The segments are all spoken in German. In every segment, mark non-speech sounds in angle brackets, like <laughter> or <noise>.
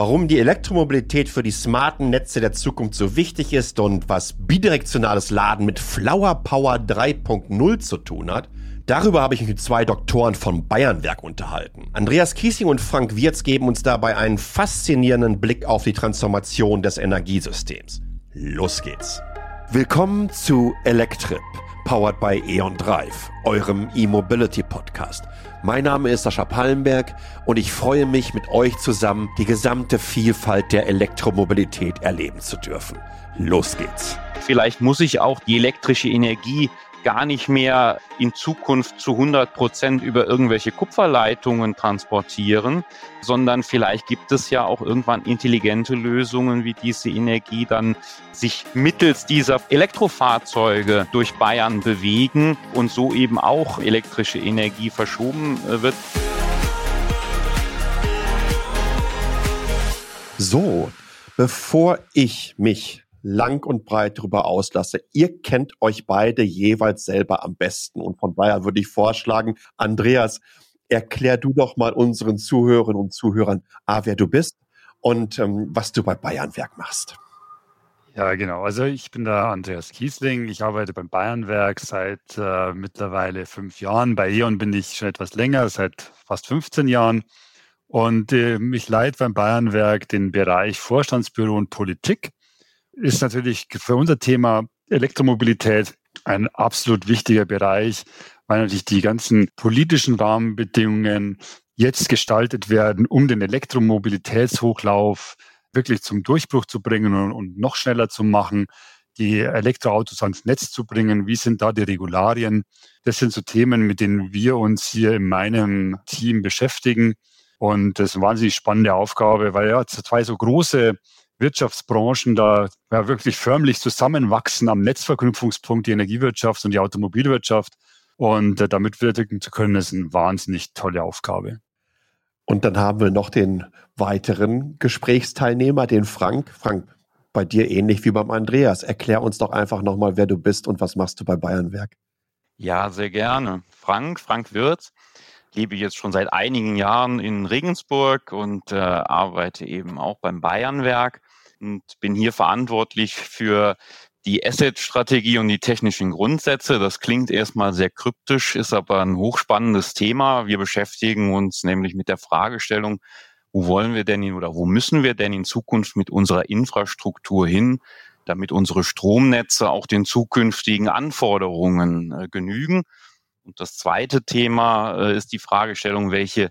warum die Elektromobilität für die smarten Netze der Zukunft so wichtig ist und was bidirektionales Laden mit Flower Power 3.0 zu tun hat, darüber habe ich mich mit zwei Doktoren von Bayernwerk unterhalten. Andreas Kiesing und Frank Wirz geben uns dabei einen faszinierenden Blick auf die Transformation des Energiesystems. Los geht's. Willkommen zu Electrip, powered by E.ON Drive, eurem E-Mobility Podcast. Mein Name ist Sascha Pallenberg und ich freue mich, mit euch zusammen die gesamte Vielfalt der Elektromobilität erleben zu dürfen. Los geht's. Vielleicht muss ich auch die elektrische Energie gar nicht mehr in Zukunft zu 100 Prozent über irgendwelche Kupferleitungen transportieren, sondern vielleicht gibt es ja auch irgendwann intelligente Lösungen, wie diese Energie dann sich mittels dieser Elektrofahrzeuge durch Bayern bewegen und so eben auch elektrische Energie verschoben äh, wird. So, bevor ich mich lang und breit darüber auslasse. Ihr kennt euch beide jeweils selber am besten. Und von daher würde ich vorschlagen, Andreas, erklär du doch mal unseren Zuhörerinnen und Zuhörern, A, wer du bist und ähm, was du bei Bayernwerk machst. Ja, genau. Also ich bin der Andreas Kiesling. Ich arbeite beim Bayernwerk seit äh, mittlerweile fünf Jahren. Bei E.ON bin ich schon etwas länger, seit fast 15 Jahren. Und äh, ich leite beim Bayernwerk den Bereich Vorstandsbüro und Politik ist natürlich für unser Thema Elektromobilität ein absolut wichtiger Bereich, weil natürlich die ganzen politischen Rahmenbedingungen jetzt gestaltet werden, um den Elektromobilitätshochlauf wirklich zum Durchbruch zu bringen und, noch schneller zu machen, die Elektroautos ans Netz zu bringen. Wie sind da die Regularien? Das sind so Themen, mit denen wir uns hier in meinem Team beschäftigen. Und das ist eine wahnsinnig spannende Aufgabe, weil ja zwei so große Wirtschaftsbranchen da ja, wirklich förmlich zusammenwachsen am Netzverknüpfungspunkt, die Energiewirtschaft und die Automobilwirtschaft. Und äh, damit wirken zu können, ist eine wahnsinnig tolle Aufgabe. Und dann haben wir noch den weiteren Gesprächsteilnehmer, den Frank. Frank, bei dir ähnlich wie beim Andreas. Erklär uns doch einfach nochmal, wer du bist und was machst du bei Bayernwerk. Ja, sehr gerne. Frank, Frank Wirz lebe jetzt schon seit einigen Jahren in Regensburg und äh, arbeite eben auch beim Bayernwerk und bin hier verantwortlich für die Asset-Strategie und die technischen Grundsätze. Das klingt erstmal sehr kryptisch, ist aber ein hochspannendes Thema. Wir beschäftigen uns nämlich mit der Fragestellung, wo wollen wir denn oder wo müssen wir denn in Zukunft mit unserer Infrastruktur hin, damit unsere Stromnetze auch den zukünftigen Anforderungen äh, genügen. Und das zweite Thema äh, ist die Fragestellung, welche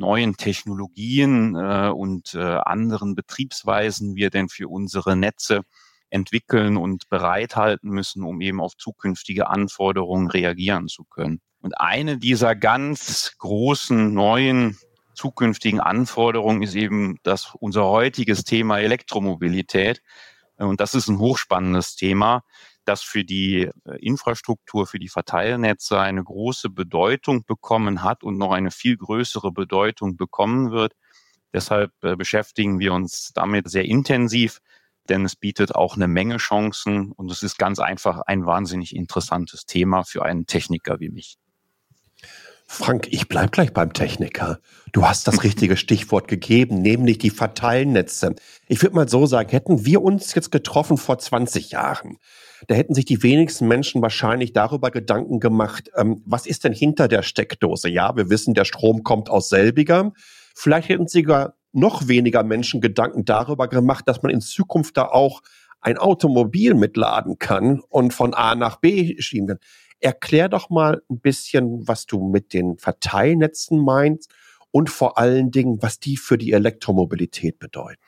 neuen Technologien äh, und äh, anderen Betriebsweisen wir denn für unsere Netze entwickeln und bereithalten müssen, um eben auf zukünftige Anforderungen reagieren zu können. Und eine dieser ganz großen neuen zukünftigen Anforderungen ist eben das unser heutiges Thema Elektromobilität. Und das ist ein hochspannendes Thema, das für die äh, Infrastruktur, für die Verteilnetze eine große Bedeutung bekommen hat und noch eine viel größere Bedeutung bekommen wird. Deshalb äh, beschäftigen wir uns damit sehr intensiv, denn es bietet auch eine Menge Chancen und es ist ganz einfach ein wahnsinnig interessantes Thema für einen Techniker wie mich. Frank, ich bleib gleich beim Techniker. Du hast das richtige Stichwort gegeben, nämlich die Verteilnetze. Ich würde mal so sagen, hätten wir uns jetzt getroffen vor 20 Jahren, da hätten sich die wenigsten Menschen wahrscheinlich darüber Gedanken gemacht, ähm, was ist denn hinter der Steckdose? Ja, wir wissen, der Strom kommt aus selbiger. Vielleicht hätten sogar noch weniger Menschen Gedanken darüber gemacht, dass man in Zukunft da auch ein Automobil mitladen kann und von A nach B schieben kann. Erklär doch mal ein bisschen, was du mit den Verteilnetzen meinst und vor allen Dingen, was die für die Elektromobilität bedeuten.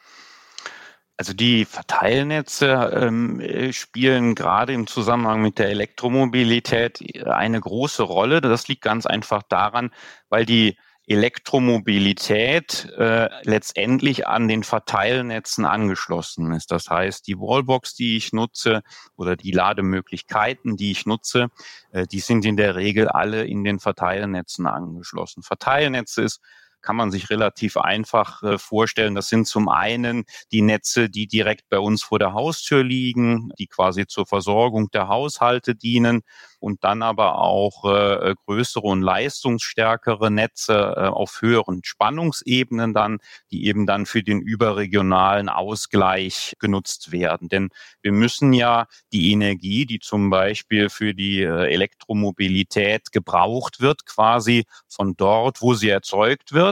Also die Verteilnetze ähm, äh, spielen gerade im Zusammenhang mit der Elektromobilität äh, eine große Rolle. Das liegt ganz einfach daran, weil die Elektromobilität äh, letztendlich an den Verteilnetzen angeschlossen ist. Das heißt, die Wallbox, die ich nutze oder die Lademöglichkeiten, die ich nutze, äh, die sind in der Regel alle in den Verteilnetzen angeschlossen. Verteilnetze ist kann man sich relativ einfach äh, vorstellen. Das sind zum einen die Netze, die direkt bei uns vor der Haustür liegen, die quasi zur Versorgung der Haushalte dienen und dann aber auch äh, größere und leistungsstärkere Netze äh, auf höheren Spannungsebenen dann, die eben dann für den überregionalen Ausgleich genutzt werden. Denn wir müssen ja die Energie, die zum Beispiel für die äh, Elektromobilität gebraucht wird, quasi von dort, wo sie erzeugt wird, äh,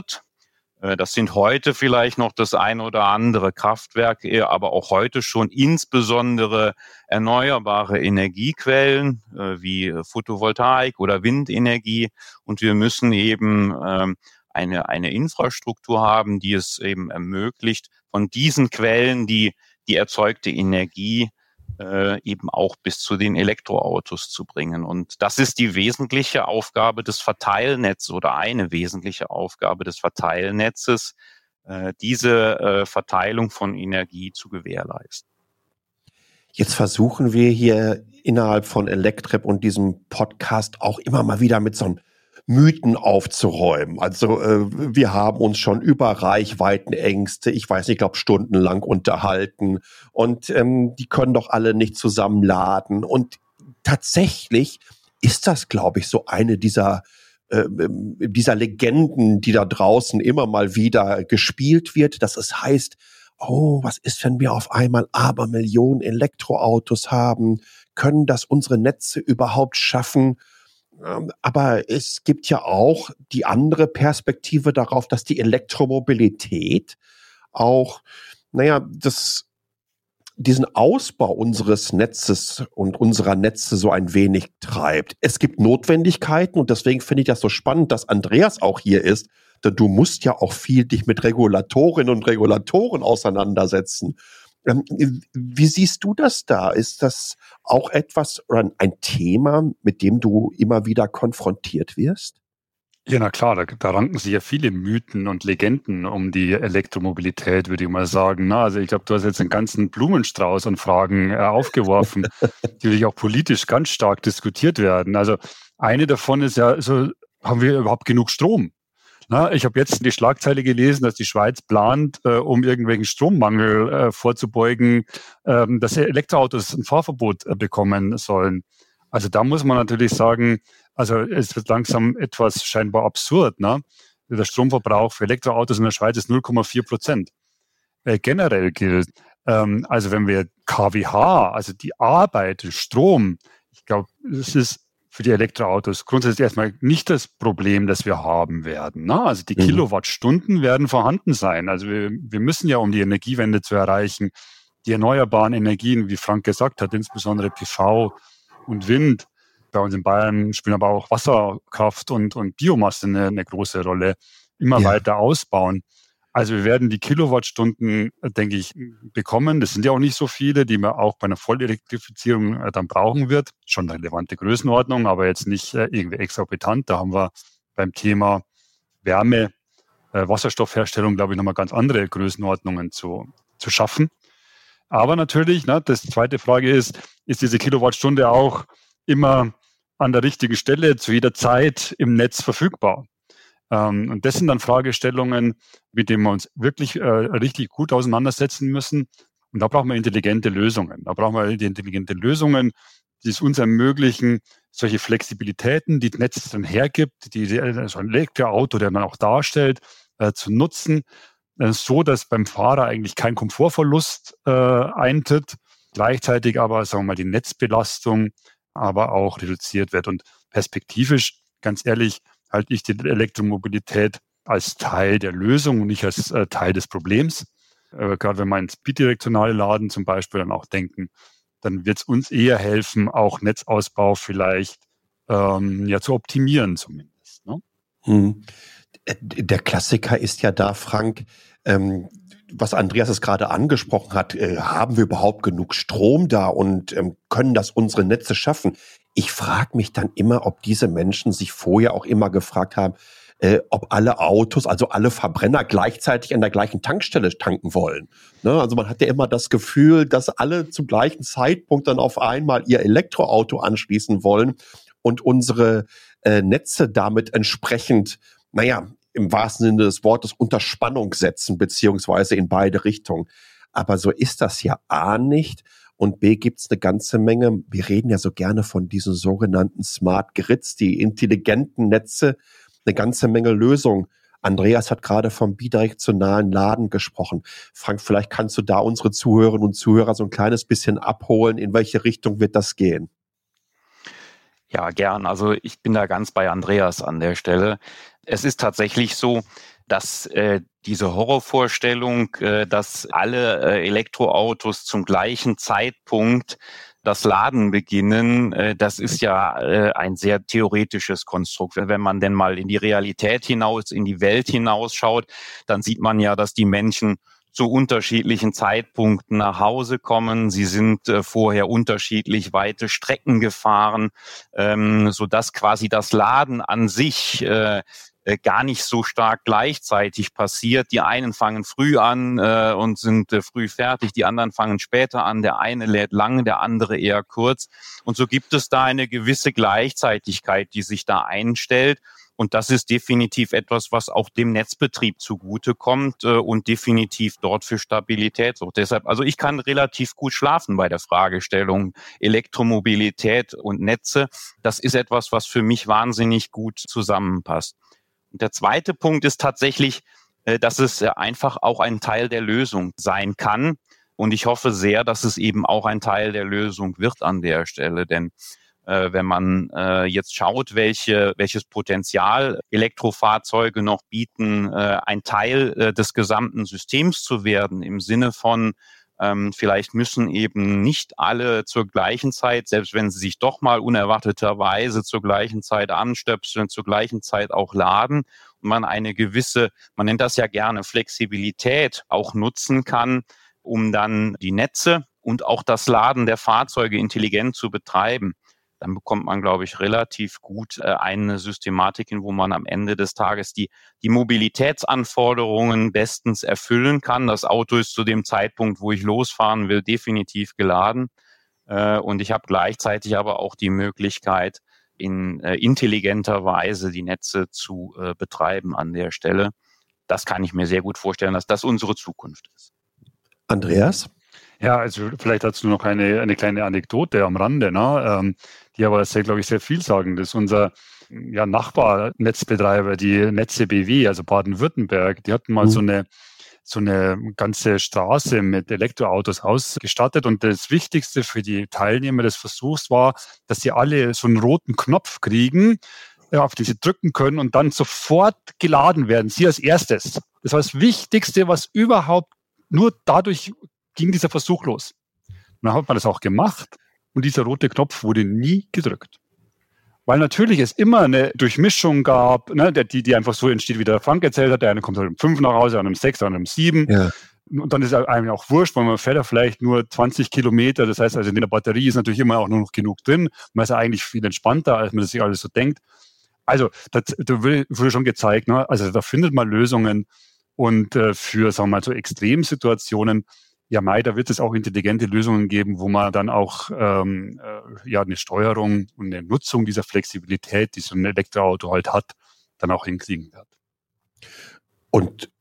das sind heute vielleicht noch das eine oder andere Kraftwerk, aber auch heute schon insbesondere erneuerbare Energiequellen äh, wie Photovoltaik oder Windenergie. Und wir müssen eben ähm, eine, eine Infrastruktur haben, die es eben ermöglicht, von diesen Quellen die, die erzeugte Energie äh, eben auch bis zu den Elektroautos zu bringen. Und das ist die wesentliche Aufgabe des Verteilnetzes oder eine wesentliche Aufgabe des Verteilnetzes, äh, diese äh, Verteilung von Energie zu gewährleisten. Jetzt versuchen wir hier innerhalb von Electrip und diesem Podcast auch immer mal wieder mit so einem Mythen aufzuräumen. Also äh, wir haben uns schon über Reichweitenängste, ich weiß nicht, ich glaube stundenlang unterhalten und ähm, die können doch alle nicht zusammenladen. Und tatsächlich ist das, glaube ich, so eine dieser äh, dieser Legenden, die da draußen immer mal wieder gespielt wird, dass es heißt, oh, was ist, wenn wir auf einmal aber Millionen Elektroautos haben? Können das unsere Netze überhaupt schaffen? Ähm, aber es gibt ja auch die andere Perspektive darauf, dass die Elektromobilität auch, naja, das, diesen Ausbau unseres Netzes und unserer Netze so ein wenig treibt. Es gibt Notwendigkeiten und deswegen finde ich das so spannend, dass Andreas auch hier ist, denn du musst ja auch viel dich mit Regulatorinnen und Regulatoren auseinandersetzen. Ähm, wie siehst du das da? Ist das auch etwas oder ein Thema, mit dem du immer wieder konfrontiert wirst? Ja, na klar, da, da ranken sich ja viele Mythen und Legenden um die Elektromobilität, würde ich mal sagen. Na, also ich glaube, du hast jetzt einen ganzen Blumenstrauß an Fragen äh, aufgeworfen, <laughs> die natürlich auch politisch ganz stark diskutiert werden. Also eine davon ist ja, so, haben wir überhaupt genug Strom? Na, ich habe jetzt die Schlagzeile gelesen, dass die Schweiz plant, äh, um irgendwelchen Strommangel äh, vorzubeugen, ähm, dass Elektroautos ein Fahrverbot äh, bekommen sollen. Also da muss man natürlich sagen, also es wird langsam etwas scheinbar absurd. Ne? Der Stromverbrauch für Elektroautos in der Schweiz ist 0,4 Prozent. Äh, generell gilt, ähm, also wenn wir KWH, also die Arbeit, Strom, ich glaube, es ist für die Elektroautos grundsätzlich erstmal nicht das Problem, das wir haben werden. Ne? Also die mhm. Kilowattstunden werden vorhanden sein. Also wir, wir müssen ja, um die Energiewende zu erreichen, die erneuerbaren Energien, wie Frank gesagt hat, insbesondere PV und Wind, bei uns in Bayern spielen aber auch Wasserkraft und, und Biomasse eine, eine große Rolle, immer ja. weiter ausbauen. Also wir werden die Kilowattstunden, denke ich, bekommen. Das sind ja auch nicht so viele, die man auch bei einer Vollelektrifizierung äh, dann brauchen wird. Schon eine relevante Größenordnung, aber jetzt nicht äh, irgendwie exorbitant. Da haben wir beim Thema Wärme, äh, Wasserstoffherstellung, glaube ich, nochmal ganz andere Größenordnungen zu, zu schaffen. Aber natürlich, ne, das zweite Frage ist, ist diese Kilowattstunde auch immer an der richtigen Stelle zu jeder Zeit im Netz verfügbar? Ähm, und das sind dann Fragestellungen, mit denen wir uns wirklich äh, richtig gut auseinandersetzen müssen. Und da brauchen wir intelligente Lösungen. Da brauchen wir intelligente Lösungen, die es uns ermöglichen, solche Flexibilitäten, die das Netz dann hergibt, die so ein Elektroauto, der man auch darstellt, äh, zu nutzen, äh, so dass beim Fahrer eigentlich kein Komfortverlust äh, eintritt, gleichzeitig aber, sagen wir mal, die Netzbelastung aber auch reduziert wird. Und perspektivisch, ganz ehrlich, halte ich die Elektromobilität als Teil der Lösung und nicht als äh, Teil des Problems. Äh, gerade wenn wir ins bidirektionale Laden zum Beispiel dann auch denken, dann wird es uns eher helfen, auch Netzausbau vielleicht ähm, ja zu optimieren zumindest. Ne? Hm. Der Klassiker ist ja da, Frank, ähm, was Andreas es gerade angesprochen hat, äh, haben wir überhaupt genug Strom da und ähm, können das unsere Netze schaffen? Ich frage mich dann immer, ob diese Menschen sich vorher auch immer gefragt haben, äh, ob alle Autos, also alle Verbrenner gleichzeitig an der gleichen Tankstelle tanken wollen. Ne? Also man hat ja immer das Gefühl, dass alle zum gleichen Zeitpunkt dann auf einmal ihr Elektroauto anschließen wollen und unsere äh, Netze damit entsprechend, naja, im wahrsten Sinne des Wortes unter Spannung setzen, beziehungsweise in beide Richtungen. Aber so ist das ja A nicht. Und B gibt's eine ganze Menge, wir reden ja so gerne von diesen sogenannten Smart Grids, die intelligenten Netze, eine ganze Menge Lösungen. Andreas hat gerade vom bidirektionalen Laden gesprochen. Frank, vielleicht kannst du da unsere Zuhörerinnen und Zuhörer so ein kleines bisschen abholen. In welche Richtung wird das gehen? Ja, gern. Also ich bin da ganz bei Andreas an der Stelle. Es ist tatsächlich so, dass äh, diese Horrorvorstellung, äh, dass alle äh, Elektroautos zum gleichen Zeitpunkt das Laden beginnen, äh, das ist ja ein sehr theoretisches Konstrukt. Wenn man denn mal in die Realität hinaus, in die Welt hinausschaut, dann sieht man ja, dass die Menschen zu unterschiedlichen Zeitpunkten nach Hause kommen. Sie sind äh, vorher unterschiedlich weite Strecken gefahren, ähm, so dass quasi das Laden an sich äh, äh, gar nicht so stark gleichzeitig passiert. Die einen fangen früh an äh, und sind äh, früh fertig, die anderen fangen später an. Der eine lädt lang, der andere eher kurz. Und so gibt es da eine gewisse Gleichzeitigkeit, die sich da einstellt. Und das ist definitiv etwas, was auch dem Netzbetrieb zugutekommt äh, und definitiv dort für Stabilität sorgt. Deshalb, also ich kann relativ gut schlafen bei der Fragestellung Elektromobilität und Netze. Das ist etwas, was für mich wahnsinnig gut zusammenpasst. Und der zweite Punkt ist tatsächlich, äh, dass es äh, einfach auch ein Teil der Lösung sein kann. Und ich hoffe sehr, dass es eben auch ein Teil der Lösung wird an der Stelle. Denn wenn man äh, jetzt schaut, welche, welches Potenzial Elektrofahrzeuge noch bieten, äh, ein Teil äh, des gesamten Systems zu werden im Sinne von ähm, vielleicht müssen eben nicht alle zur gleichen Zeit, selbst wenn sie sich doch mal unerwarteterweise zur gleichen Zeit anstöpseln, zur gleichen Zeit auch laden und man eine gewisse, man nennt das ja gerne Flexibilität auch nutzen kann, um dann die Netze und auch das Laden der Fahrzeuge intelligent zu betreiben dann bekommt man, glaube ich, relativ gut äh, eine Systematik hin, wo man am Ende des Tages die, die Mobilitätsanforderungen bestens erfüllen kann. Das Auto ist zu dem Zeitpunkt, wo ich losfahren will, definitiv geladen. Äh, und ich habe gleichzeitig aber auch die Möglichkeit, in äh, intelligenter Weise die Netze zu betreiben an der Stelle. Das kann ich mir sehr gut vorstellen, dass das unsere Zukunft ist. Andreas? Ja, also vielleicht dazu noch eine, eine kleine Anekdote am Rande, ne, ähm, die aber sehr, glaube ich, sehr vielsagend ist. Unser ja, Nachbarnetzbetreiber, die Netze BW, also Baden-Württemberg, die hatten mal mhm. so eine so eine ganze Straße mit Elektroautos ausgestattet. Und das Wichtigste für die Teilnehmer des Versuchs war, dass sie alle so einen roten Knopf kriegen, auf den sie drücken können und dann sofort geladen werden. Sie als erstes. Das war das Wichtigste, was überhaupt nur dadurch ging dieser Versuch los. Und dann hat man das auch gemacht und dieser rote Knopf wurde nie gedrückt. Weil natürlich es immer eine Durchmischung gab, ne, die, die einfach so entsteht, wie der Frank erzählt hat. Der eine kommt halt um fünf nach Hause, an einem sechs, an einem sieben. Ja. Und dann ist einem auch wurscht, weil man fährt ja vielleicht nur 20 Kilometer. Das heißt also, in der Batterie ist natürlich immer auch nur noch genug drin. Man ist ja eigentlich viel entspannter, als man das sich alles so denkt. Also, das, da wurde schon gezeigt, ne? also da findet man Lösungen. Und äh, für, sagen wir mal, so Extremsituationen ja, Mai, da wird es auch intelligente Lösungen geben, wo man dann auch ähm, äh, ja eine Steuerung und eine Nutzung dieser Flexibilität, die so ein Elektroauto halt hat, dann auch hinkriegen wird. Und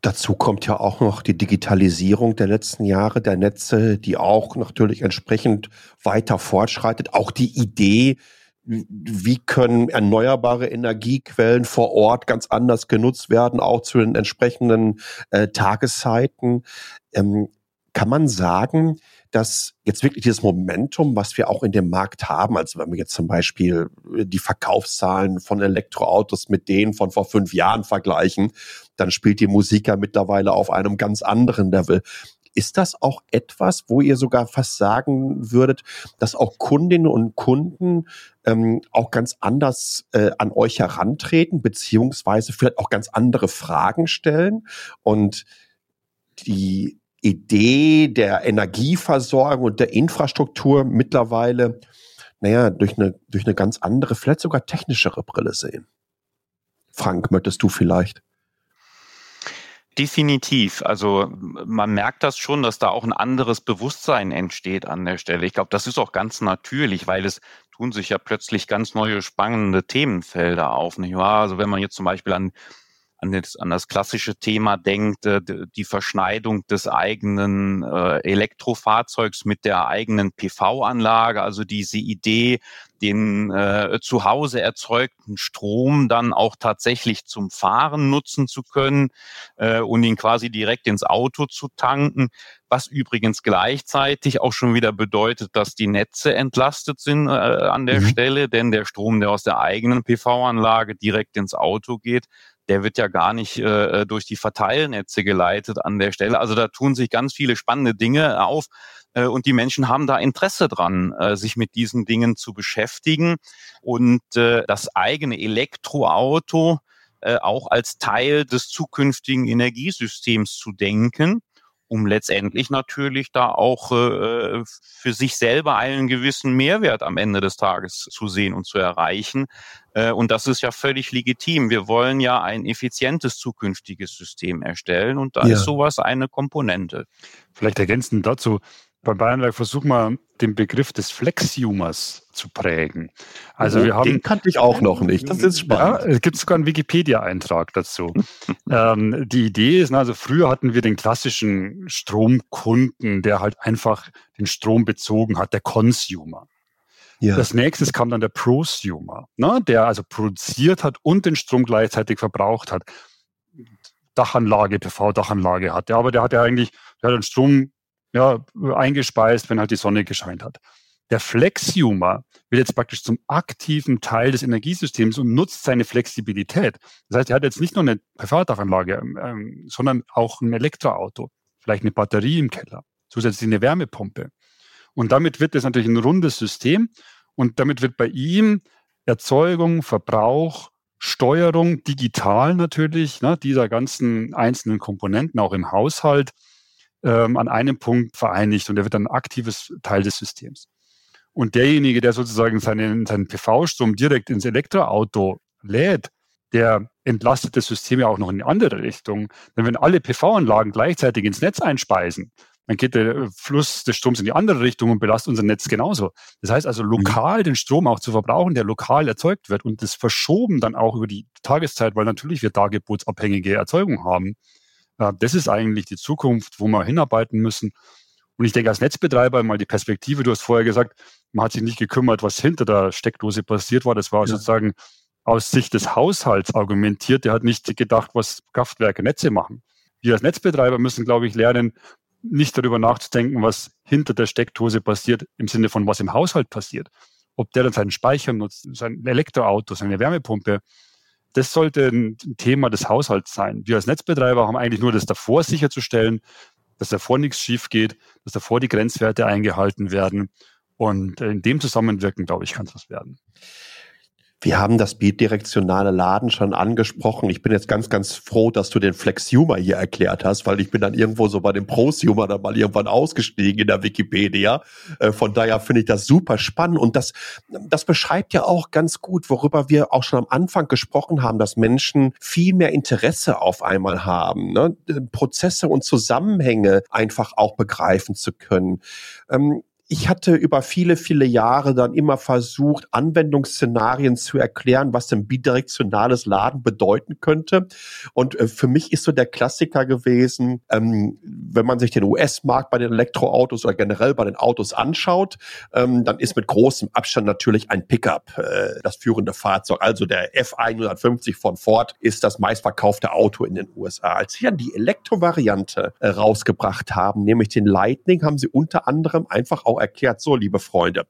dazu kommt ja auch noch die Digitalisierung der letzten Jahre der Netze, die auch natürlich entsprechend weiter fortschreitet. Auch die Idee, wie können erneuerbare Energiequellen vor Ort ganz anders genutzt werden, auch zu den entsprechenden äh, Tageszeiten. Ähm, kann man sagen, dass jetzt wirklich dieses Momentum, was wir auch in dem Markt haben, also wenn wir jetzt zum Beispiel äh, die Verkaufszahlen von Elektroautos mit denen von vor fünf Jahren vergleichen, dann spielt die Musik ja mittlerweile auf einem ganz anderen Level. Ist das auch etwas, wo ihr sogar fast sagen würdet, dass auch Kundinnen und Kunden ähm, auch ganz anders äh, an euch herantreten, beziehungsweise vielleicht auch ganz andere Fragen stellen und die Idee der Energieversorgung und der Infrastruktur mittlerweile, naja, durch eine, durch eine ganz andere, vielleicht sogar technischere Brille sehen. Frank, möchtest du vielleicht? Definitiv. Also man merkt das schon, dass da auch ein anderes Bewusstsein entsteht an der Stelle. Ich glaube, das ist auch ganz natürlich, weil es tun sich ja plötzlich ganz neue spannende Themenfelder auf. Nicht wahr? Also wenn man jetzt zum Beispiel an an das, an das klassische Thema denkt, äh, die Verschneidung des eigenen äh, Elektrofahrzeugs mit der eigenen PV-Anlage, also diese Idee, den äh, zu Hause erzeugten Strom dann auch tatsächlich zum Fahren nutzen zu können äh, und ihn quasi direkt ins Auto zu tanken, was übrigens gleichzeitig auch schon wieder bedeutet, dass die Netze entlastet sind äh, an der mhm. Stelle, denn der Strom, der aus der eigenen PV-Anlage direkt ins Auto geht, der wird ja gar nicht äh, durch die Verteilnetze geleitet an der Stelle. Also da tun sich ganz viele spannende Dinge auf äh, und die Menschen haben da Interesse dran, äh, sich mit diesen Dingen zu beschäftigen und äh, das eigene Elektroauto äh, auch als Teil des zukünftigen Energiesystems zu denken um letztendlich natürlich da auch äh, für sich selber einen gewissen Mehrwert am Ende des Tages zu sehen und zu erreichen. Äh, und das ist ja völlig legitim. Wir wollen ja ein effizientes zukünftiges System erstellen und da ja. ist sowas eine Komponente. Vielleicht ergänzend dazu, beim Bayernwerk versuchen wir den Begriff des Flexhumors zu prägen. Also oh, wir haben, den kannte ich auch noch nicht. Das ist spannend. Ja, es gibt sogar einen Wikipedia-Eintrag dazu. <laughs> ähm, die Idee ist, also früher hatten wir den klassischen Stromkunden, der halt einfach den Strom bezogen hat, der Consumer. Ja. Das nächste kam dann der Prosumer, ne, der also produziert hat und den Strom gleichzeitig verbraucht hat. Dachanlage, PV-Dachanlage hatte, aber der hat ja eigentlich, der hat den Strom ja, eingespeist, wenn halt die Sonne gescheint hat. Der Flexhumer wird jetzt praktisch zum aktiven Teil des Energiesystems und nutzt seine Flexibilität. Das heißt, er hat jetzt nicht nur eine Privatdachanlage, ähm, ähm, sondern auch ein Elektroauto, vielleicht eine Batterie im Keller, zusätzlich eine Wärmepumpe. Und damit wird es natürlich ein rundes System und damit wird bei ihm Erzeugung, Verbrauch, Steuerung, digital natürlich, ne, dieser ganzen einzelnen Komponenten auch im Haushalt ähm, an einem Punkt vereinigt und er wird dann ein aktives Teil des Systems. Und derjenige, der sozusagen seinen, seinen PV-Strom direkt ins Elektroauto lädt, der entlastet das System ja auch noch in die andere Richtung. Denn wenn alle PV-Anlagen gleichzeitig ins Netz einspeisen, dann geht der Fluss des Stroms in die andere Richtung und belastet unser Netz genauso. Das heißt also, lokal den Strom auch zu verbrauchen, der lokal erzeugt wird und das verschoben dann auch über die Tageszeit, weil natürlich wir dargebotsabhängige Erzeugung haben, das ist eigentlich die Zukunft, wo wir hinarbeiten müssen. Und ich denke, als Netzbetreiber mal die Perspektive, du hast vorher gesagt, man hat sich nicht gekümmert, was hinter der Steckdose passiert war. Das war ja. sozusagen aus Sicht des Haushalts argumentiert. Der hat nicht gedacht, was Kraftwerke Netze machen. Wir als Netzbetreiber müssen, glaube ich, lernen, nicht darüber nachzudenken, was hinter der Steckdose passiert, im Sinne von was im Haushalt passiert. Ob der dann seinen Speicher nutzt, sein Elektroauto, seine Wärmepumpe, das sollte ein Thema des Haushalts sein. Wir als Netzbetreiber haben eigentlich nur das davor sicherzustellen, dass davor nichts schief geht, dass davor die Grenzwerte eingehalten werden. Und in dem Zusammenwirken, glaube ich, kann es was werden. Wir haben das bidirektionale Laden schon angesprochen. Ich bin jetzt ganz, ganz froh, dass du den Flex-Humor hier erklärt hast, weil ich bin dann irgendwo so bei dem Prosumer dann mal irgendwann ausgestiegen in der Wikipedia. Äh, von daher finde ich das super spannend und das, das beschreibt ja auch ganz gut, worüber wir auch schon am Anfang gesprochen haben, dass Menschen viel mehr Interesse auf einmal haben, ne? Prozesse und Zusammenhänge einfach auch begreifen zu können. Ähm, ich hatte über viele, viele Jahre dann immer versucht, Anwendungsszenarien zu erklären, was ein bidirektionales Laden bedeuten könnte. Und äh, für mich ist so der Klassiker gewesen, ähm, wenn man sich den US-Markt bei den Elektroautos oder generell bei den Autos anschaut, ähm, dann ist mit großem Abstand natürlich ein Pickup äh, das führende Fahrzeug. Also der F150 von Ford ist das meistverkaufte Auto in den USA. Als sie dann die Elektrovariante äh, rausgebracht haben, nämlich den Lightning, haben sie unter anderem einfach auch erklärt, so liebe Freunde.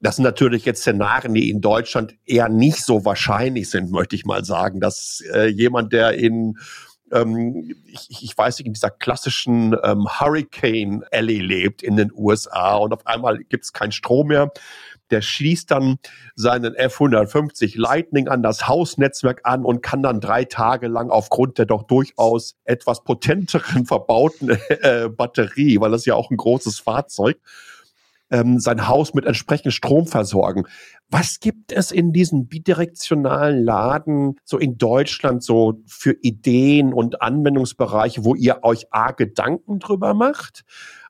Das sind natürlich jetzt Szenarien, die in Deutschland eher nicht so wahrscheinlich sind, möchte ich mal sagen, dass äh, jemand, der in ähm, ich, ich weiß nicht, in dieser klassischen ähm, Hurricane Alley lebt in den USA und auf einmal gibt es keinen Strom mehr. Der schließt dann seinen F150 Lightning an das Hausnetzwerk an und kann dann drei Tage lang aufgrund der doch durchaus etwas potenteren <laughs> verbauten äh, Batterie, weil das ja auch ein großes Fahrzeug, ähm, sein Haus mit entsprechend Strom versorgen. Was gibt es in diesen bidirektionalen Laden so in Deutschland so für Ideen und Anwendungsbereiche, wo ihr euch A Gedanken drüber macht,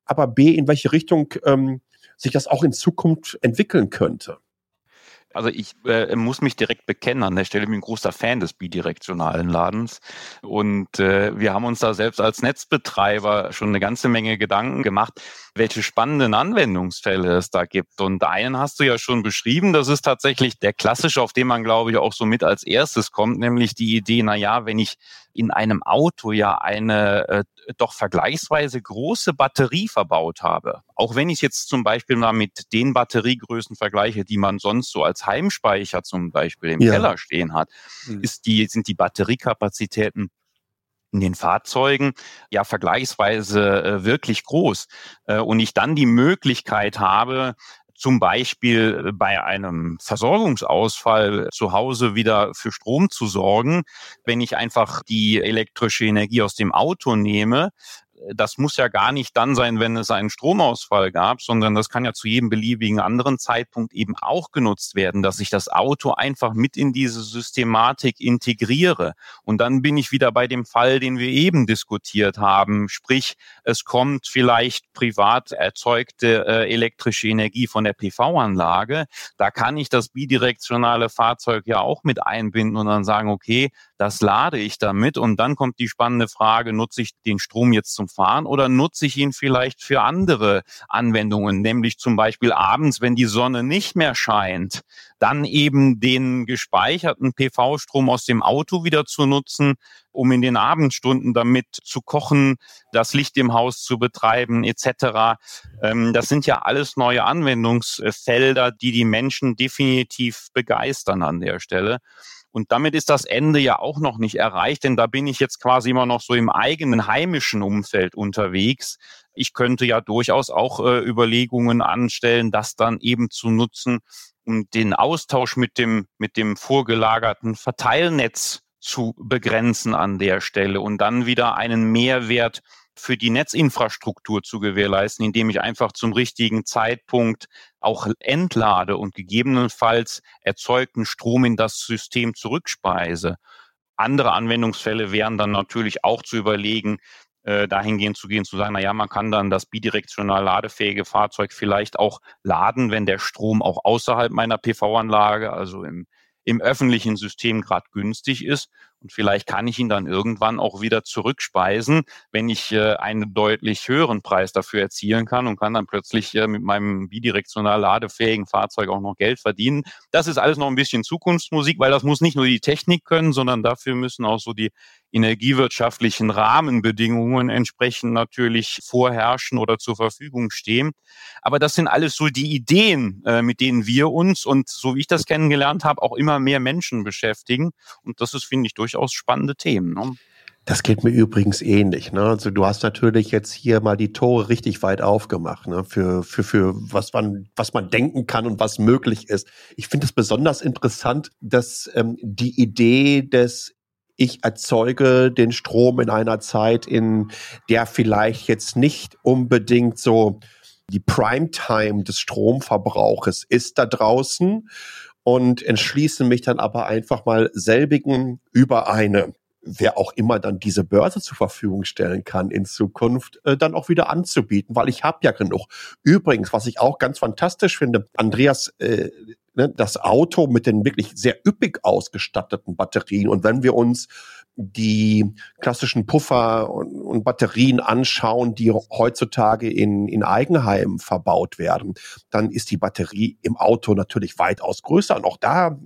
aber B in welche Richtung ähm, sich das auch in Zukunft entwickeln könnte? Also ich äh, muss mich direkt bekennen an der Stelle, ich bin ein großer Fan des bidirektionalen Ladens und äh, wir haben uns da selbst als Netzbetreiber schon eine ganze Menge Gedanken gemacht, welche spannenden Anwendungsfälle es da gibt. Und einen hast du ja schon beschrieben, das ist tatsächlich der klassische, auf den man glaube ich auch so mit als erstes kommt, nämlich die Idee, na ja, wenn ich in einem Auto ja eine äh, doch vergleichsweise große Batterie verbaut habe, auch wenn ich jetzt zum Beispiel mal mit den Batteriegrößen vergleiche, die man sonst so als Heimspeicher zum Beispiel im ja. Keller stehen hat, mhm. ist die, sind die Batteriekapazitäten in den Fahrzeugen ja vergleichsweise äh, wirklich groß äh, und ich dann die Möglichkeit habe, zum Beispiel bei einem Versorgungsausfall zu Hause wieder für Strom zu sorgen, wenn ich einfach die elektrische Energie aus dem Auto nehme, das muss ja gar nicht dann sein, wenn es einen Stromausfall gab, sondern das kann ja zu jedem beliebigen anderen Zeitpunkt eben auch genutzt werden, dass ich das Auto einfach mit in diese Systematik integriere. Und dann bin ich wieder bei dem Fall, den wir eben diskutiert haben. Sprich, es kommt vielleicht privat erzeugte äh, elektrische Energie von der PV-Anlage. Da kann ich das bidirektionale Fahrzeug ja auch mit einbinden und dann sagen, okay, das lade ich damit. Und dann kommt die spannende Frage, nutze ich den Strom jetzt zum Fahren oder nutze ich ihn vielleicht für andere Anwendungen, nämlich zum Beispiel abends, wenn die Sonne nicht mehr scheint, dann eben den gespeicherten PV-Strom aus dem Auto wieder zu nutzen, um in den Abendstunden damit zu kochen, das Licht im Haus zu betreiben etc. Ähm, das sind ja alles neue Anwendungsfelder, die die Menschen definitiv begeistern an der Stelle. Und damit ist das Ende ja auch noch nicht erreicht, denn da bin ich jetzt quasi immer noch so im eigenen heimischen Umfeld unterwegs. Ich könnte ja durchaus auch äh, Überlegungen anstellen, das dann eben zu nutzen, um den Austausch mit dem, mit dem vorgelagerten Verteilnetz zu begrenzen an der Stelle und dann wieder einen Mehrwert für die Netzinfrastruktur zu gewährleisten, indem ich einfach zum richtigen Zeitpunkt auch entlade und gegebenenfalls erzeugten Strom in das System zurückspeise. Andere Anwendungsfälle wären dann natürlich auch zu überlegen, äh, dahingehend zu gehen, zu sagen, na ja, man kann dann das bidirektional ladefähige Fahrzeug vielleicht auch laden, wenn der Strom auch außerhalb meiner PV-Anlage, also im, im öffentlichen System gerade günstig ist und vielleicht kann ich ihn dann irgendwann auch wieder zurückspeisen, wenn ich äh, einen deutlich höheren Preis dafür erzielen kann und kann dann plötzlich äh, mit meinem bidirektional ladefähigen Fahrzeug auch noch Geld verdienen. Das ist alles noch ein bisschen Zukunftsmusik, weil das muss nicht nur die Technik können, sondern dafür müssen auch so die energiewirtschaftlichen Rahmenbedingungen entsprechend natürlich vorherrschen oder zur Verfügung stehen. Aber das sind alles so die Ideen, äh, mit denen wir uns und so wie ich das kennengelernt habe, auch immer mehr Menschen beschäftigen. Und das ist, finde ich, durchaus spannende Themen. Ne? Das geht mir übrigens ähnlich. Ne? Also du hast natürlich jetzt hier mal die Tore richtig weit aufgemacht ne? für, für, für was, man, was man denken kann und was möglich ist. Ich finde es besonders interessant, dass ähm, die Idee des ich erzeuge den Strom in einer Zeit, in der vielleicht jetzt nicht unbedingt so die Primetime des Stromverbrauches ist da draußen und entschließe mich dann aber einfach mal selbigen über eine wer auch immer dann diese Börse zur Verfügung stellen kann in Zukunft, äh, dann auch wieder anzubieten, weil ich habe ja genug. Übrigens, was ich auch ganz fantastisch finde, Andreas, äh, ne, das Auto mit den wirklich sehr üppig ausgestatteten Batterien und wenn wir uns die klassischen Puffer und, und, Batterien anschauen, die heutzutage in, in Eigenheimen verbaut werden, dann ist die Batterie im Auto natürlich weitaus größer. Und auch da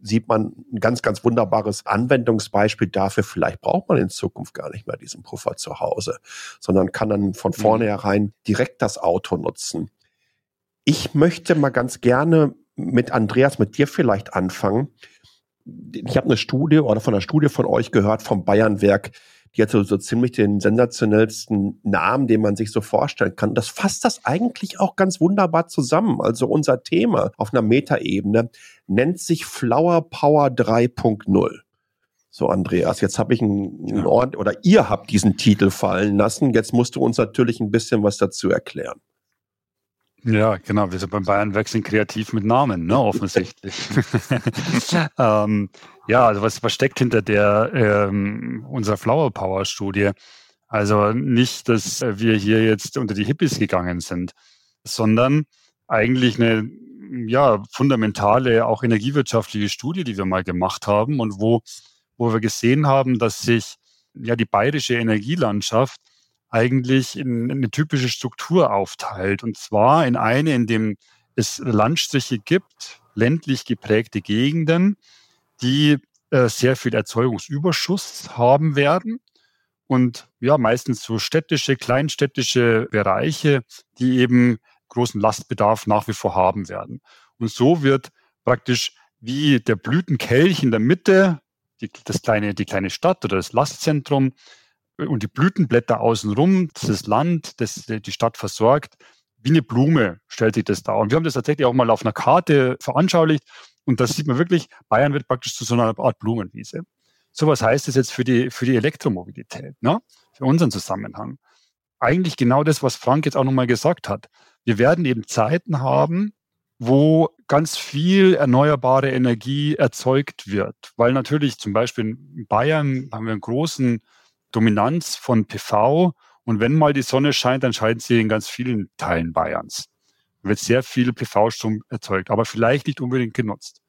sieht man ein ganz, ganz wunderbares Anwendungsbeispiel dafür. Vielleicht braucht man in Zukunft gar nicht mehr diesen Puffer zu Hause, sondern kann dann von mhm. vornherein direkt das Auto nutzen. Ich möchte mal ganz gerne mit Andreas, mit dir vielleicht anfangen ich habe eine Studie oder von einer Studie von euch gehört vom Bayernwerk, die hat so, so ziemlich den sensationellsten Namen, den man sich so vorstellen kann. Das fasst das eigentlich auch ganz wunderbar zusammen. Also unser Thema auf einer Metaebene nennt sich Flower Power 3.0. So, Andreas, jetzt habe ich einen, einen Ort, oder ihr habt diesen Titel fallen lassen. Jetzt musst du uns natürlich ein bisschen was dazu erklären. Ja, genau. Wir sind beim Bayern wechseln kreativ mit Namen, ne, offensichtlich. <laughs> ähm, ja, also was, was steckt hinter der ähm, unserer Flower Power Studie? Also nicht, dass wir hier jetzt unter die Hippies gegangen sind, sondern eigentlich eine ja, fundamentale, auch energiewirtschaftliche Studie, die wir mal gemacht haben und wo, wo wir gesehen haben, dass sich ja die bayerische Energielandschaft eigentlich in, in eine typische Struktur aufteilt. Und zwar in eine, in dem es Landstriche gibt, ländlich geprägte Gegenden, die äh, sehr viel Erzeugungsüberschuss haben werden. Und ja, meistens so städtische, kleinstädtische Bereiche, die eben großen Lastbedarf nach wie vor haben werden. Und so wird praktisch wie der Blütenkelch in der Mitte, die, das kleine, die kleine Stadt oder das Lastzentrum und die Blütenblätter außenrum, das Land, das die Stadt versorgt, wie eine Blume stellt sich das dar. Und wir haben das tatsächlich auch mal auf einer Karte veranschaulicht. Und da sieht man wirklich, Bayern wird praktisch zu so einer Art Blumenwiese. So was heißt es jetzt für die, für die Elektromobilität, ne? für unseren Zusammenhang. Eigentlich genau das, was Frank jetzt auch nochmal gesagt hat. Wir werden eben Zeiten haben, wo ganz viel erneuerbare Energie erzeugt wird. Weil natürlich zum Beispiel in Bayern haben wir einen großen Dominanz von PV und wenn mal die Sonne scheint, dann scheint sie in ganz vielen Teilen Bayerns. Wird sehr viel PV-Strom erzeugt, aber vielleicht nicht unbedingt genutzt.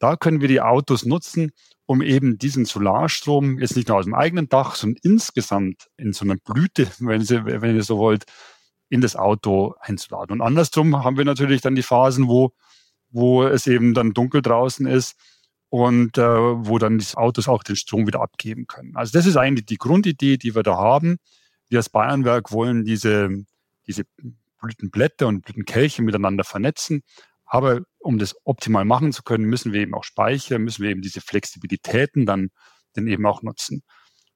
Da können wir die Autos nutzen, um eben diesen Solarstrom jetzt nicht nur aus dem eigenen Dach, sondern insgesamt in so einer Blüte, wenn, Sie, wenn ihr so wollt, in das Auto einzuladen. Und andersrum haben wir natürlich dann die Phasen, wo, wo es eben dann dunkel draußen ist und äh, wo dann die Autos auch den Strom wieder abgeben können. Also das ist eigentlich die Grundidee, die wir da haben. Wir als Bayernwerk wollen diese, diese Blütenblätter und Blütenkelche miteinander vernetzen. Aber um das optimal machen zu können, müssen wir eben auch speichern, müssen wir eben diese Flexibilitäten dann, dann eben auch nutzen.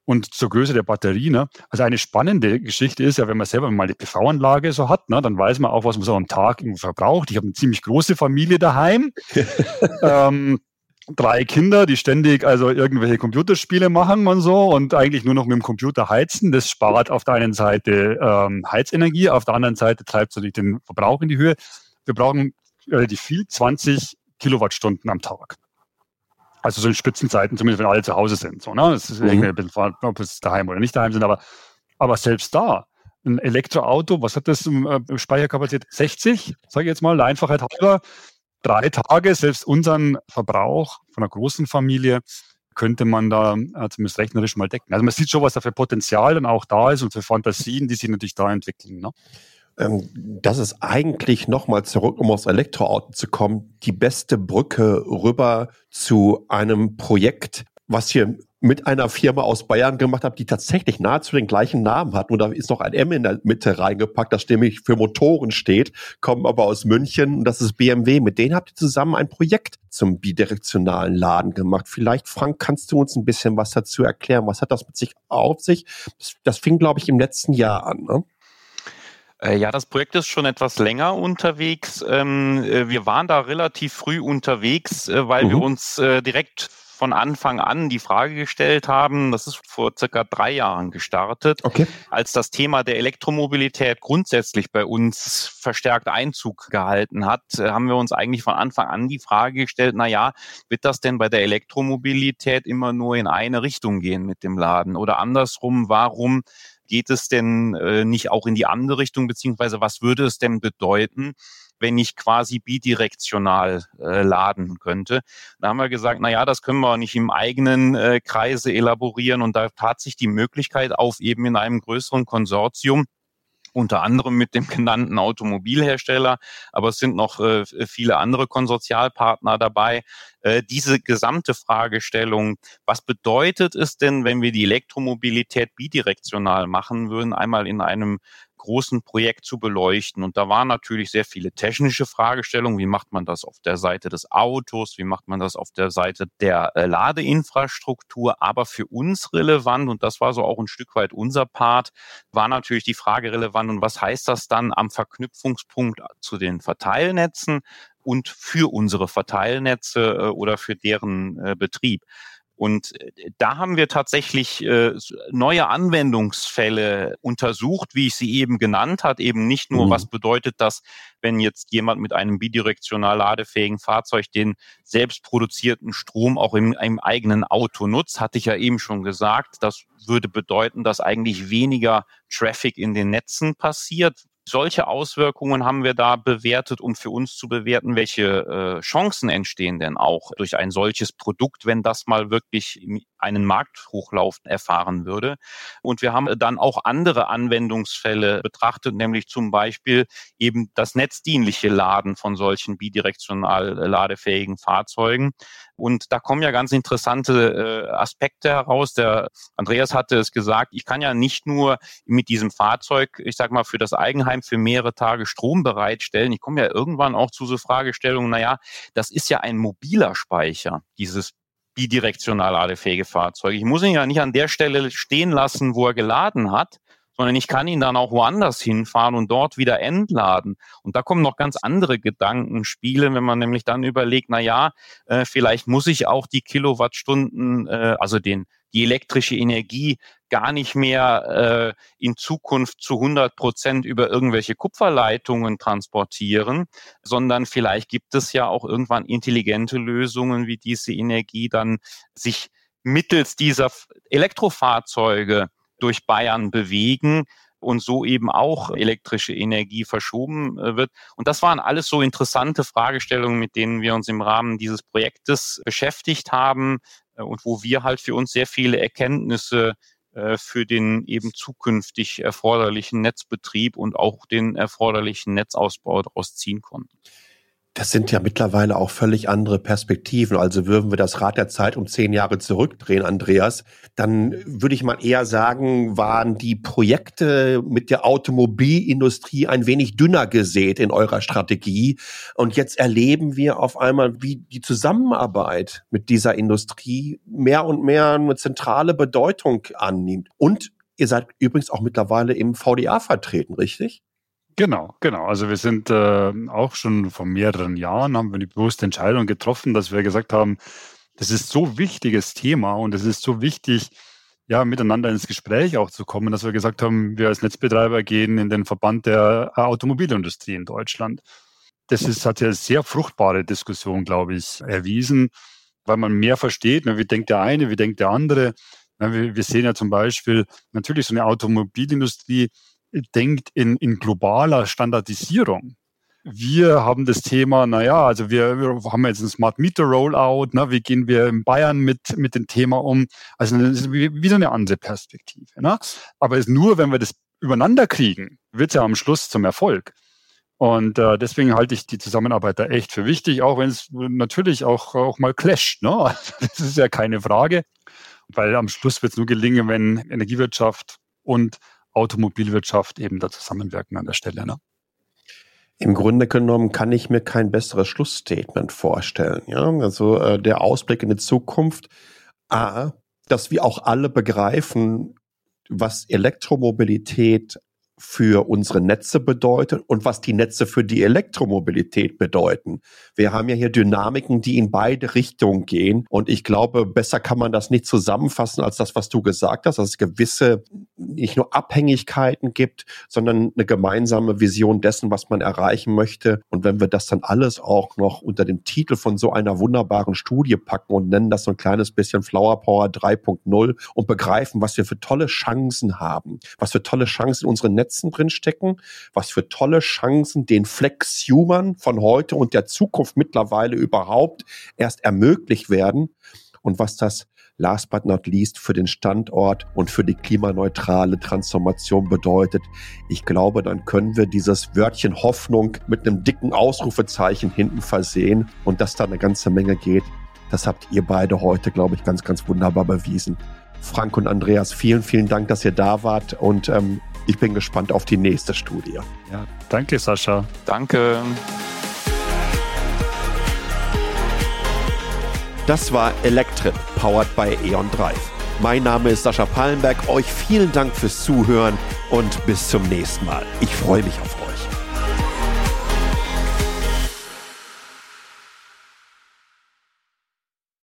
Und zur Größe der Batterie, ne? Also eine spannende Geschichte ist ja, wenn man selber mal die PV-Anlage so hat, ne, dann weiß man auch, was man so am Tag verbraucht. Ich habe eine ziemlich große Familie daheim. <laughs> ähm, drei Kinder, die ständig also irgendwelche Computerspiele machen und so und eigentlich nur noch mit dem Computer heizen. Das spart auf der einen Seite ähm, Heizenergie, auf der anderen Seite treibt es natürlich den Verbrauch in die Höhe. Wir brauchen relativ viel, 20 Kilowattstunden am Tag. Also so in Spitzenzeiten, zumindest wenn alle zu Hause sind. So, ne? Das ist mhm. irgendwie ein bisschen, ob es daheim oder nicht daheim sind, aber, aber selbst da, ein Elektroauto, was hat das äh, Speicherkapazität? 60, sage ich jetzt mal, der Einfachheit halber, drei Tage, selbst unseren Verbrauch von einer großen Familie, könnte man da äh, zumindest rechnerisch mal decken. Also man sieht schon, was da für Potenzial dann auch da ist und für Fantasien, die sich natürlich da entwickeln. Ne? Ähm, das ist eigentlich nochmal zurück, um aufs Elektroauto zu kommen, die beste Brücke rüber zu einem Projekt, was hier mit einer Firma aus Bayern gemacht habe, die tatsächlich nahezu den gleichen Namen hat. Nur da ist noch ein M in der Mitte reingepackt, das nämlich für Motoren steht, kommen aber aus München und das ist BMW. Mit denen habt ihr zusammen ein Projekt zum bidirektionalen Laden gemacht. Vielleicht, Frank, kannst du uns ein bisschen was dazu erklären? Was hat das mit sich auf sich? Das, das fing, glaube ich, im letzten Jahr an. Ne? Äh, ja, das Projekt ist schon etwas länger unterwegs. Ähm, äh, wir waren da relativ früh unterwegs, äh, weil mhm. wir uns direkt von Anfang an die Frage gestellt haben, das ist vor circa drei Jahren gestartet, okay. als das Thema der Elektromobilität grundsätzlich bei uns verstärkt Einzug gehalten hat, äh, haben wir uns eigentlich von Anfang an die Frage gestellt, na ja, wird das denn bei der Elektromobilität immer nur in eine Richtung gehen mit dem Laden oder andersrum, warum geht es denn äh, nicht auch in die andere Richtung, beziehungsweise was würde es denn bedeuten, wenn ich quasi bidirektional äh, laden könnte. Da haben wir gesagt, na ja, das können wir nicht im eigenen äh, Kreise elaborieren und da tat sich die Möglichkeit auf, eben in einem größeren Konsortium unter anderem mit dem genannten Automobilhersteller, aber es sind noch äh, viele andere Konsortialpartner dabei. Äh, diese gesamte Fragestellung, was bedeutet es denn, wenn wir die Elektromobilität bidirektional machen würden, einmal in einem großen Projekt zu beleuchten. Und da waren natürlich sehr viele technische Fragestellungen. Wie macht man das auf der Seite des Autos? Wie macht man das auf der Seite der äh, Ladeinfrastruktur? Aber für uns relevant, und das war so auch ein Stück weit unser Part, war natürlich die Frage relevant. Und was heißt das dann am Verknüpfungspunkt zu den Verteilnetzen? und für unsere Verteilnetze äh, oder für deren äh, Betrieb. Und äh, da haben wir tatsächlich äh, neue Anwendungsfälle untersucht, wie ich sie eben genannt hat. Eben nicht nur, mhm. was bedeutet das, wenn jetzt jemand mit einem bidirektional ladefähigen Fahrzeug den selbst produzierten Strom auch im, im eigenen Auto nutzt, hatte ich ja eben schon gesagt. Das würde bedeuten, dass eigentlich weniger Traffic in den Netzen passiert, Solche Auswirkungen haben wir da bewertet, um für uns zu bewerten, welche äh, Chancen entstehen denn auch durch ein solches Produkt, wenn das mal wirklich einen Markthochlauf erfahren würde. Und wir haben dann auch andere Anwendungsfälle betrachtet, nämlich zum Beispiel eben das netzdienliche Laden von solchen bidirektional ladefähigen Fahrzeugen. Und da kommen ja ganz interessante äh, Aspekte heraus. Der Andreas hatte es gesagt, ich kann ja nicht nur mit diesem Fahrzeug, ich sag mal, für das Eigenheim für mehrere Tage Strom bereitstellen. Ich komme ja irgendwann auch zu so Fragestellungen, naja, das ist ja ein mobiler Speicher, dieses bidirektional ladefähige Fahrzeug. Ich muss ihn ja nicht an der Stelle stehen lassen, wo er geladen hat, sondern ich kann ihn dann auch woanders hinfahren und dort wieder entladen. Und da kommen noch ganz andere Gedanken spielen, wenn man nämlich dann überlegt, na ja, äh, vielleicht muss ich auch die Kilowattstunden, äh, also den die elektrische Energie gar nicht mehr äh, in Zukunft zu 100 Prozent über irgendwelche Kupferleitungen transportieren, sondern vielleicht gibt es ja auch irgendwann intelligente Lösungen, wie diese Energie dann sich mittels dieser Elektrofahrzeuge durch Bayern bewegen und so eben auch elektrische Energie verschoben äh, wird. Und das waren alles so interessante Fragestellungen, mit denen wir uns im Rahmen dieses Projektes beschäftigt haben und wo wir halt für uns sehr viele Erkenntnisse äh, für den eben zukünftig erforderlichen Netzbetrieb und auch den erforderlichen Netzausbau daraus ziehen konnten. Das sind ja mittlerweile auch völlig andere Perspektiven. Also würden wir das Rad der Zeit um zehn Jahre zurückdrehen, Andreas, dann würde ich mal eher sagen, waren die Projekte mit der Automobilindustrie ein wenig dünner gesät in eurer Strategie. Und jetzt erleben wir auf einmal, wie die Zusammenarbeit mit dieser Industrie mehr und mehr eine zentrale Bedeutung annimmt. Und ihr seid übrigens auch mittlerweile im VDA vertreten, richtig? Genau, genau. Also wir sind äh, auch schon vor mehreren Jahren, haben wir die bewusste Entscheidung getroffen, dass wir gesagt haben, das ist so wichtiges Thema und es ist so wichtig, ja, miteinander ins Gespräch auch zu kommen, dass wir gesagt haben, wir als Netzbetreiber gehen in den Verband der Automobilindustrie in Deutschland. Das ist, hat ja sehr fruchtbare Diskussion, glaube ich, erwiesen, weil man mehr versteht. Ne, wie denkt der eine, wie denkt der andere? Wir, wir sehen ja zum Beispiel natürlich so eine Automobilindustrie, denkt in, in globaler Standardisierung. Wir haben das Thema, naja, also wir, wir haben jetzt ein Smart Meter Rollout, ne, wie gehen wir in Bayern mit, mit dem Thema um? Also wie, wie so eine andere Perspektive. Ne? Aber es nur, wenn wir das übereinander kriegen, wird es ja am Schluss zum Erfolg. Und äh, deswegen halte ich die Zusammenarbeit da echt für wichtig, auch wenn es natürlich auch, auch mal clasht. Ne? <laughs> Das ist ja keine Frage, weil am Schluss wird es nur gelingen, wenn Energiewirtschaft und Automobilwirtschaft eben da zusammenwirken an der Stelle. Ne? Im Grunde genommen kann ich mir kein besseres Schlussstatement vorstellen. Ja, also äh, der Ausblick in die Zukunft. A, dass wir auch alle begreifen, was Elektromobilität für unsere Netze bedeutet und was die Netze für die Elektromobilität bedeuten. Wir haben ja hier Dynamiken, die in beide Richtungen gehen. Und ich glaube, besser kann man das nicht zusammenfassen als das, was du gesagt hast, dass es gewisse nicht nur Abhängigkeiten gibt, sondern eine gemeinsame Vision dessen, was man erreichen möchte. Und wenn wir das dann alles auch noch unter dem Titel von so einer wunderbaren Studie packen und nennen das so ein kleines bisschen Flower Power 3.0 und begreifen, was wir für tolle Chancen haben, was für tolle Chancen in unseren Netzen drinstecken. Was für tolle Chancen den Flexhumern von heute und der Zukunft mittlerweile überhaupt erst ermöglicht werden und was das last but not least für den Standort und für die klimaneutrale Transformation bedeutet. Ich glaube, dann können wir dieses Wörtchen Hoffnung mit einem dicken Ausrufezeichen hinten versehen und dass da eine ganze Menge geht. Das habt ihr beide heute, glaube ich, ganz, ganz wunderbar bewiesen. Frank und Andreas, vielen, vielen Dank, dass ihr da wart und ähm, ich bin gespannt auf die nächste Studie. Ja, danke, Sascha. Danke. Das war Electrip, powered by E.ON Drive. Mein Name ist Sascha Pallenberg. Euch vielen Dank fürs Zuhören und bis zum nächsten Mal. Ich freue mich auf euch.